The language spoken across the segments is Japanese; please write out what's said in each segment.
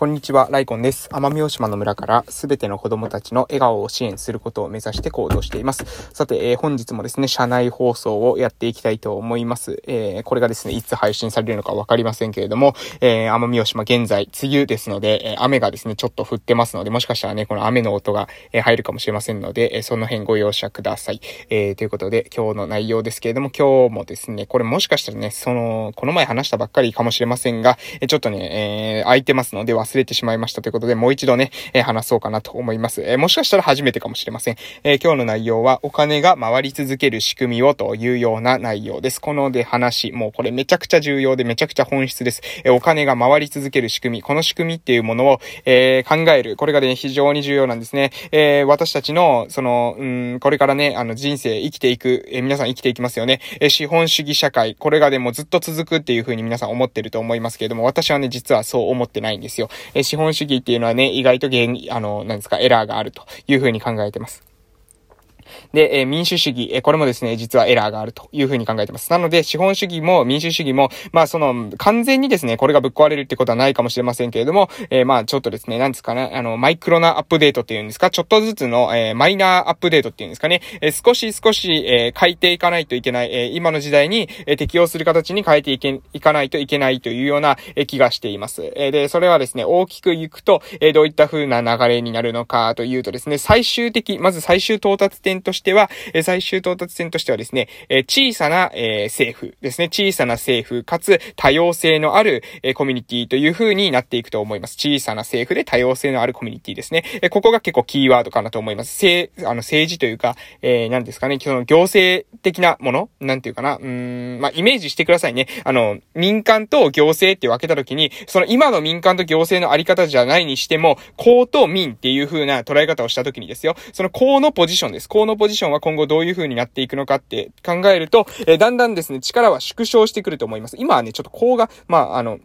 こんにちは、ライコンです。奄美大島の村からすべての子供たちの笑顔を支援することを目指して行動しています。さて、えー、本日もですね、社内放送をやっていきたいと思います。えー、これがですね、いつ配信されるのかわかりませんけれども、えー、奄美大島現在、梅雨ですので、え雨がですね、ちょっと降ってますので、もしかしたらね、この雨の音が、え入るかもしれませんので、えその辺ご容赦ください。えということで、今日の内容ですけれども、今日もですね、これもしかしたらね、その、この前話したばっかりかもしれませんが、えちょっとね、え空いてますので忘れてしまいましたということで、もう一度ね、えー、話そうかなと思います。えー、もしかしたら初めてかもしれません。えー、今日の内容は、お金が回り続ける仕組みをというような内容です。こので話、もうこれめちゃくちゃ重要でめちゃくちゃ本質です。えお金が回り続ける仕組み、この仕組みっていうものを、え考える。これがね、非常に重要なんですね。え私たちの、その、うん、これからね、あの、人生生きていく、え皆さん生きていきますよね。え資本主義社会、これがでもずっと続くっていう風に皆さん思ってると思いますけれども、私はね、実はそう思ってないんですよ。え資本主義っていうのはね、意外と原因、あの、なんですか、エラーがあるというふうに考えてます。で、え、民主主義、え、これもですね、実はエラーがあるというふうに考えてます。なので、資本主義も民主主義も、まあ、その、完全にですね、これがぶっ壊れるってことはないかもしれませんけれども、えー、まあ、ちょっとですね、なんですかね、あの、マイクロなアップデートっていうんですか、ちょっとずつの、えー、マイナーアップデートっていうんですかね、えー、少し少し、え、変えていかないといけない、え、今の時代に、え、適応する形に変えていけ、いかないといけないというような、え、気がしています。え、で、それはですね、大きく行くと、え、どういった風な流れになるのかというとですね、最終的、まず最終到達点としては、え、最終到達点としてはですね、え小さな、え政府ですね。小さな政府、かつ多様性のある、えコミュニティという風になっていくと思います。小さな政府で多様性のあるコミュニティですね。えここが結構キーワードかなと思います。政、あの、政治というか、えー、何ですかね、その行政的なもの？なんていうかな、うん、まあ、イメージしてくださいね。あの、民間と行政って分けたときに、その今の民間と行政のあり方じゃないにしても、公と民っていう風な捉え方をしたときにですよ。その公のポジションです。公のポジションは今後どういう風になっていくのかって考えると、えー、だんだんですね、力は縮小してくると思います。今はね、ちょっとこうが、まあ、あの、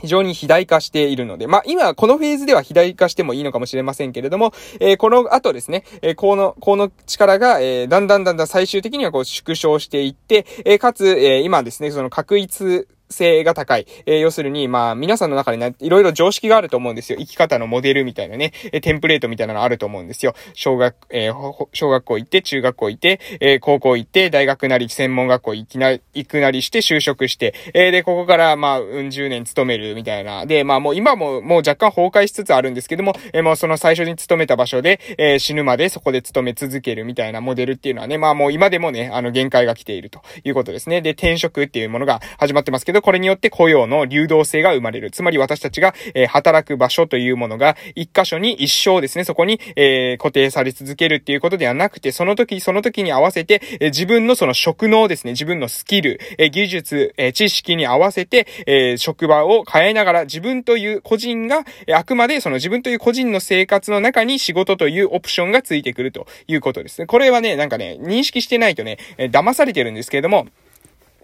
非常に肥大化しているので、まあ今このフェーズでは肥大化してもいいのかもしれませんけれども、えー、この後ですね、えー、この、この力が、えー、だんだんだんだん最終的にはこう縮小していって、えー、かつ、えー、今ですね、その確一性が高い。えー、要するに、まあ、皆さんの中にね、いろいろ常識があると思うんですよ。生き方のモデルみたいなね、えー、テンプレートみたいなのあると思うんですよ。小学、えー、小学校行って、中学校行って、えー、高校行って、大学なり、専門学校行きな、行くなりして就職して、えー、で、ここから、まあ、うん、10年勤めるみたいな。で、まあ、もう今も、もう若干崩壊しつつあるんですけども、えー、もうその最初に勤めた場所で、えー、死ぬまでそこで勤め続けるみたいなモデルっていうのはね、まあもう今でもね、あの、限界が来ているということですね。で、転職っていうものが始まってますけど、これによって雇用の流動性が生まれる。つまり私たちが、えー、働く場所というものが、一箇所に一生ですね、そこに、えー、固定され続けるっていうことではなくて、その時、その時に合わせて、えー、自分のその職能ですね、自分のスキル、え、技術、え、知識に合わせて、え、職場を変えながら、自分という個人が、え、あくまでその自分という個人の生活の中に仕事というオプションがついてくるということですね。これはね、なんかね、認識してないとね、え、騙されてるんですけれども、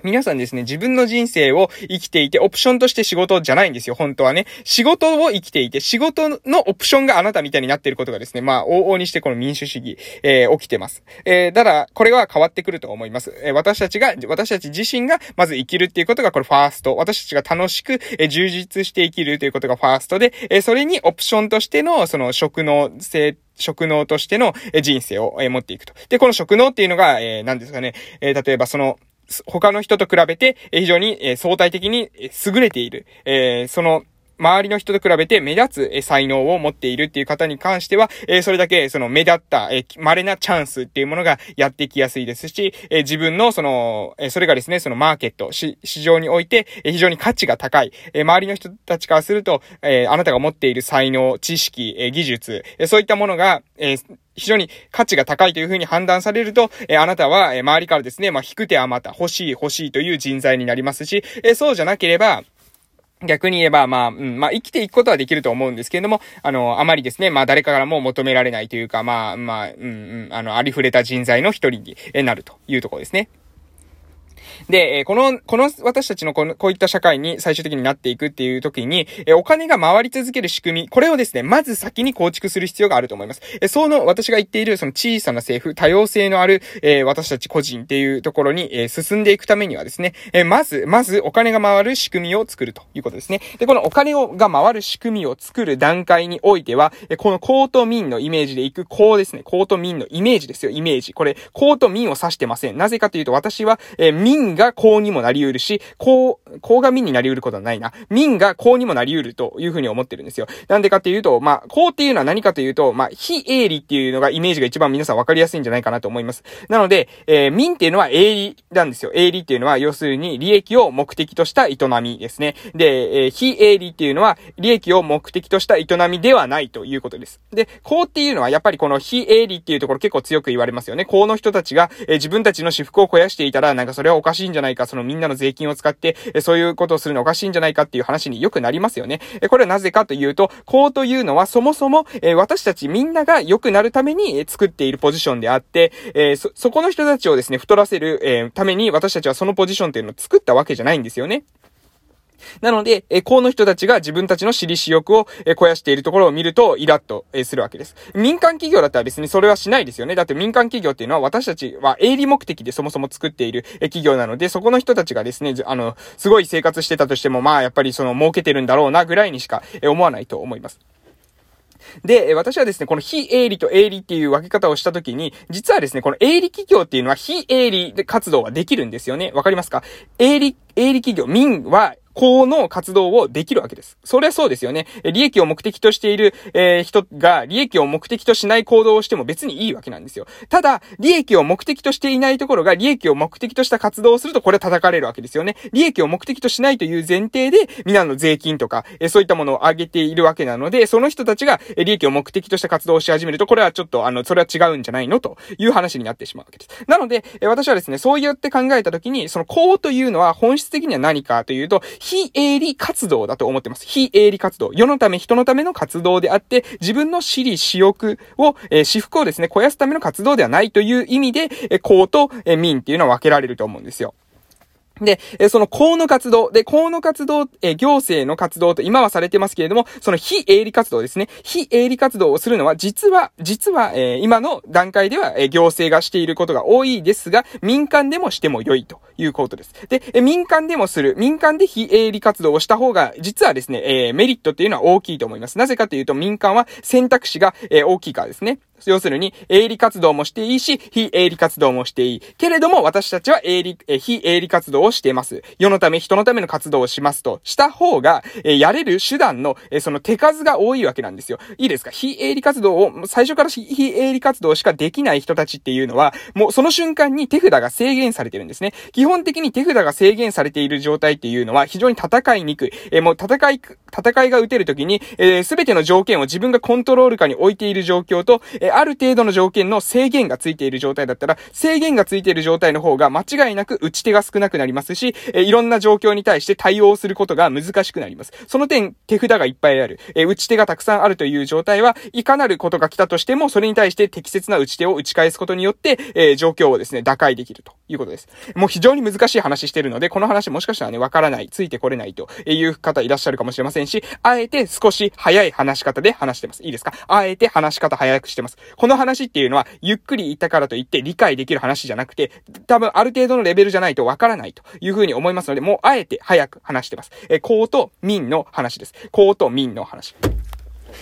皆さんですね、自分の人生を生きていて、オプションとして仕事じゃないんですよ、本当はね。仕事を生きていて、仕事のオプションがあなたみたいになっていることがですね、まあ、往々にしてこの民主主義、えー、起きてます。えー、ただ、これは変わってくると思います。えー、私たちが、私たち自身が、まず生きるっていうことが、これファースト。私たちが楽しく、えー、充実して生きるということがファーストで、えー、それにオプションとしての、その、職能性、職能としての人生を持っていくと。で、この職能っていうのが、えー、何ですかね、えー、例えばその、他の人と比べて、非常に相対的に優れている。えー、その、周りの人と比べて目立つ才能を持っているっていう方に関しては、えそれだけその目立った、え稀なチャンスっていうものがやってきやすいですし、え自分のその、えそれがですね、そのマーケット、市場において、え非常に価値が高い、え周りの人たちからすると、えあなたが持っている才能、知識、え技術、えそういったものが、え非常に価値が高いというふうに判断されると、えあなたは、え周りからですね、まあ、引く手あまた、欲しい欲しいという人材になりますし、えそうじゃなければ、逆に言えば、まあ、うん、まあ、生きていくことはできると思うんですけれども、あの、あまりですね、まあ、誰かからも求められないというか、まあ、まあ、うん、うん、あの、ありふれた人材の一人になるというところですね。で、えこの、この私たちのこの、こういった社会に最終的になっていくっていう時に、えお金が回り続ける仕組み、これをですね、まず先に構築する必要があると思います。えその、私が言っている、その小さな政府、多様性のある、え私たち個人っていうところに、え進んでいくためにはですね、えまず、まずお金が回る仕組みを作るということですね。で、このお金を、が回る仕組みを作る段階においては、えこの公と民のイメージでいく公ですね。公と民のイメージですよ、イメージ。これ、公と民を指してません。なぜかというと、私は、え民が公にもなり得るし、公、公が民になり得ることはないな。民が公にもなり得るというふうに思ってるんですよ。なんでかっていうと、まあ、公っていうのは何かというと、まあ、非営利っていうのがイメージが一番皆さん分かりやすいんじゃないかなと思います。なので、えー、民っていうのは営利なんですよ。営利っていうのは、要するに利益を目的とした営みですね。で、えー、非営利っていうのは、利益を目的とした営みではないということです。で、公っていうのは、やっぱりこの非営利っていうところ結構強く言われますよね。公の人たちが、えー、自分たちの私服を肥やしていたら、なんかそれはおかしいんじゃないか、そのみんなの税金を使って、え、そういうことをするのおかしいんじゃないかっていう話によくなりますよね。え、これはなぜかというと、こうというのはそもそも、え、私たちみんなが良くなるために、作っているポジションであって、え、そ、そこの人たちをですね、太らせる、え、ために私たちはそのポジションっていうのを作ったわけじゃないんですよね。なので、え、この人たちが自分たちの私利私欲を、え、肥やしているところを見ると、イラッと、え、するわけです。民間企業だったら別にそれはしないですよね。だって民間企業っていうのは私たちは営利目的でそもそも作っている、え、企業なので、そこの人たちがですね、あの、すごい生活してたとしても、まあ、やっぱりその、儲けてるんだろうな、ぐらいにしか、え、思わないと思います。で、私はですね、この非営利と営利っていう分け方をしたときに、実はですね、この営利企業っていうのは非営利で活動ができるんですよね。わかりますか？営利、営利企業、民はこの活動をできるわけです。そりゃそうですよね。利益を目的としている、えー、人が利益を目的としない行動をしても別にいいわけなんですよ。ただ、利益を目的としていないところが利益を目的とした活動をするとこれ叩かれるわけですよね。利益を目的としないという前提で、皆の税金とか、えー、そういったものを上げているわけなので、その人たちがえ利益を目的とした活動をし始めると、これはちょっと、あの、それは違うんじゃないのという話になってしまうわけです。なので、え、私はですね、そうやって考えたときに、そのこうというのは本質的には何かというと、非営利活動だと思ってます。非営利活動。世のため、人のための活動であって、自分の私利、私欲を、えー、私服をですね、肥やすための活動ではないという意味で、えー、公と、えー、民っていうのは分けられると思うんですよ。で、えその公の活動、で、公の活動、え行政の活動と今はされてますけれども、その非営利活動ですね。非営利活動をするのは、実は、実は、え今の段階では、え行政がしていることが多いですが、民間でもしても良いということです。で、民間でもする、民間で非営利活動をした方が、実はですね、えメリットっていうのは大きいと思います。なぜかというと、民間は選択肢が、え大きいからですね。要するに、営利活動もしていいし、非営利活動もしていい。けれども、私たちは営利、え非営利活動をしています。世のため、人のための活動をしますと、した方が、えやれる手段の、えその手数が多いわけなんですよ。いいですか？非営利活動を、最初から非営利活動しかできない人たちっていうのは、もうその瞬間に手札が制限されてるんですね。基本本的に手札が制限されている状態っていうのは、非常に戦いにくい。えもう戦い、戦いが打てるときに、えすべての条件を自分がコントロール下に置いている状況と、えある程度の条件の制限がついている状態だったら、制限がついている状態の方が間違いなく打ち手が少なくなりますし、えいろんな状況に対して対応することが難しくなります。その点、手札がいっぱいある、え打ち手がたくさんあるという状態は、いかなることが来たとしても、それに対して適切な打ち手を打ち返すことによって、え状況をですね、打開できるということです。もう非常常に難しい話してるので、この話もしかしたらね、わからない、ついてこれないという方いらっしゃるかもしれませんし、あえて少し早い話し方で話してます。いいですか？あえて話し方早くしてます。この話っていうのは、ゆっくり言ったからといって理解できる話じゃなくて、多分ある程度のレベルじゃないとわからないというふうに思いますので、もうあえて早く話してます。え公と民の話です。公と民の話。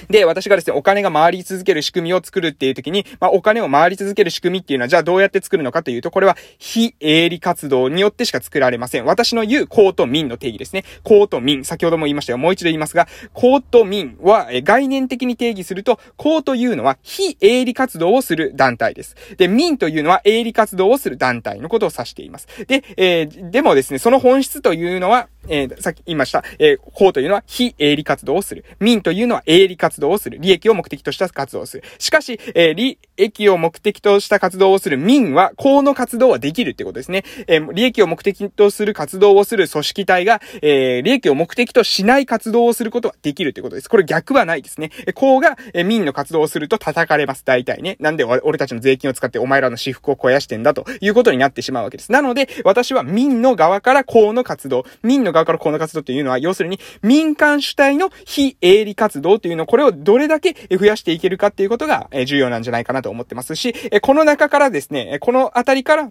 で、私がですね、お金が回り続ける仕組みを作るっていう時に、まあ、お金を回り続ける仕組みっていうのは、じゃあどうやって作るのかというと、これは非営利活動によってしか作られません。私の言う公と民の定義ですね。公と民。先ほども言いましたよ。もう一度言いますが、公と民は、え概念的に定義すると、公というのは非営利活動をする団体です。で、民というのは営利活動をする団体のことを指しています。で、えー、でもですね、その本質というのは、えー、さっき言いました、えー、公というのは非営利活動をする。民というのは営利活動をする。利益を目的とした活動をする。しかし、えー、利益を目的とした活動をする民は、公の活動はできるってことですね。えー、利益を目的とする活動をする組織体が、えー、利益を目的としない活動をすることはできるってことです。これ逆はないですね。公が、え、民の活動をすると叩かれます。大体ね。なんで俺たちの税金を使ってお前らの私服を肥やしてんだということになってしまうわけです。なので、私は民の側から公の活動、民の側から公の活動というのは、要するに民間主体の非営利活動というのを、これをどれだけ増やしていけるかっていうことが重要なんじゃないかなと思ってますし、この中からですね、このあたりから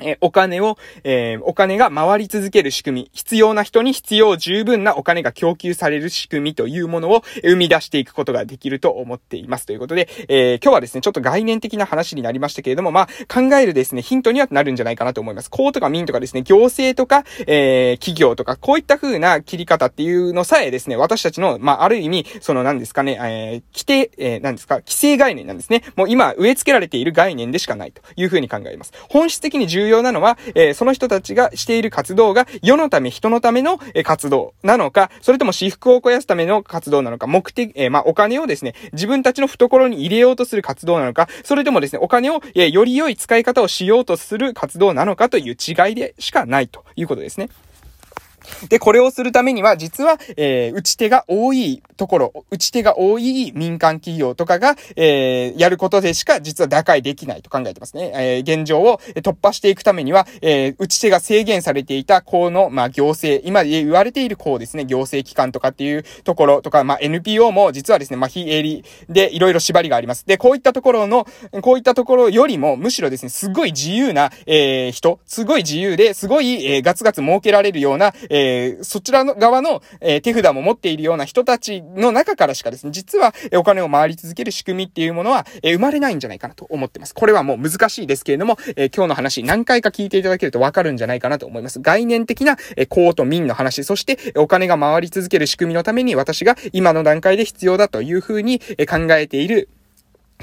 えお金を、えー、お金が回り続ける仕組み、必要な人に必要十分なお金が供給される仕組みというものを生み出していくことができると思っています。ということで、えー、今日はですね、ちょっと概念的な話になりましたけれども、まあ、考えるですね、ヒントにはなるんじゃないかなと思います。公とか民とかですね、行政とか、えー、企業とか、こういった風な切り方っていうのさえですね、私たちの、まあ、ある意味、その何ですかね、え、規定、え、何ですか、規制概念なんですね。もう今、植え付けられている概念でしかないという風に考えます。本質的に重要なのは、えーえ、その人たちがしている活動が世のため人のための、え活動なのか、それとも私服を肥やすための活動なのか、目的、えー、まあ、お金をですね、自分たちの懐に入れようとする活動なのか、それともですね、お金を、えー、より良い使い方をしようとする活動なのかという違いでしかないということですね。で、これをするためには、実は、えー、打ち手が多いところ、打ち手が多い民間企業とかが、えー、やることでしか、実は打開できないと考えてますね。えー、現状を突破していくためには、えー、打ち手が制限されていた公の、まあ、行政、今言われている公ですね、行政機関とかっていうところとか、まあ、NPO も実はですね、まあ、非営利でいろいろ縛りがあります。で、こういったところの、こういったところよりも、むしろですね、すごい自由な、えー、人、すごい自由で、すごい、えー、ガツガツ儲けられるような、えーえー、そちらの側の、えー、手札も持っているような人たちの中からしかですね、実は、えお金を回り続ける仕組みっていうものは、え生まれないんじゃないかなと思ってます。これはもう難しいですけれども、え今日の話何回か聞いていただけるとわかるんじゃないかなと思います。概念的な、え公と民の話、そして、お金が回り続ける仕組みのために私が今の段階で必要だというふうに考えている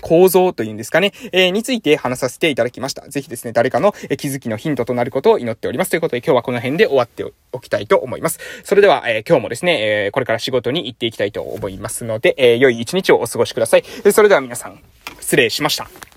構造というんですかね、えー、について話させていただきました。ぜひですね、誰かの気づきのヒントとなることを祈っております。ということで今日はこの辺で終わっておきたいと思います。それでは、えー、今日もですね、えー、これから仕事に行っていきたいと思いますので、え良い一日をお過ごしください。それでは皆さん、失礼しました。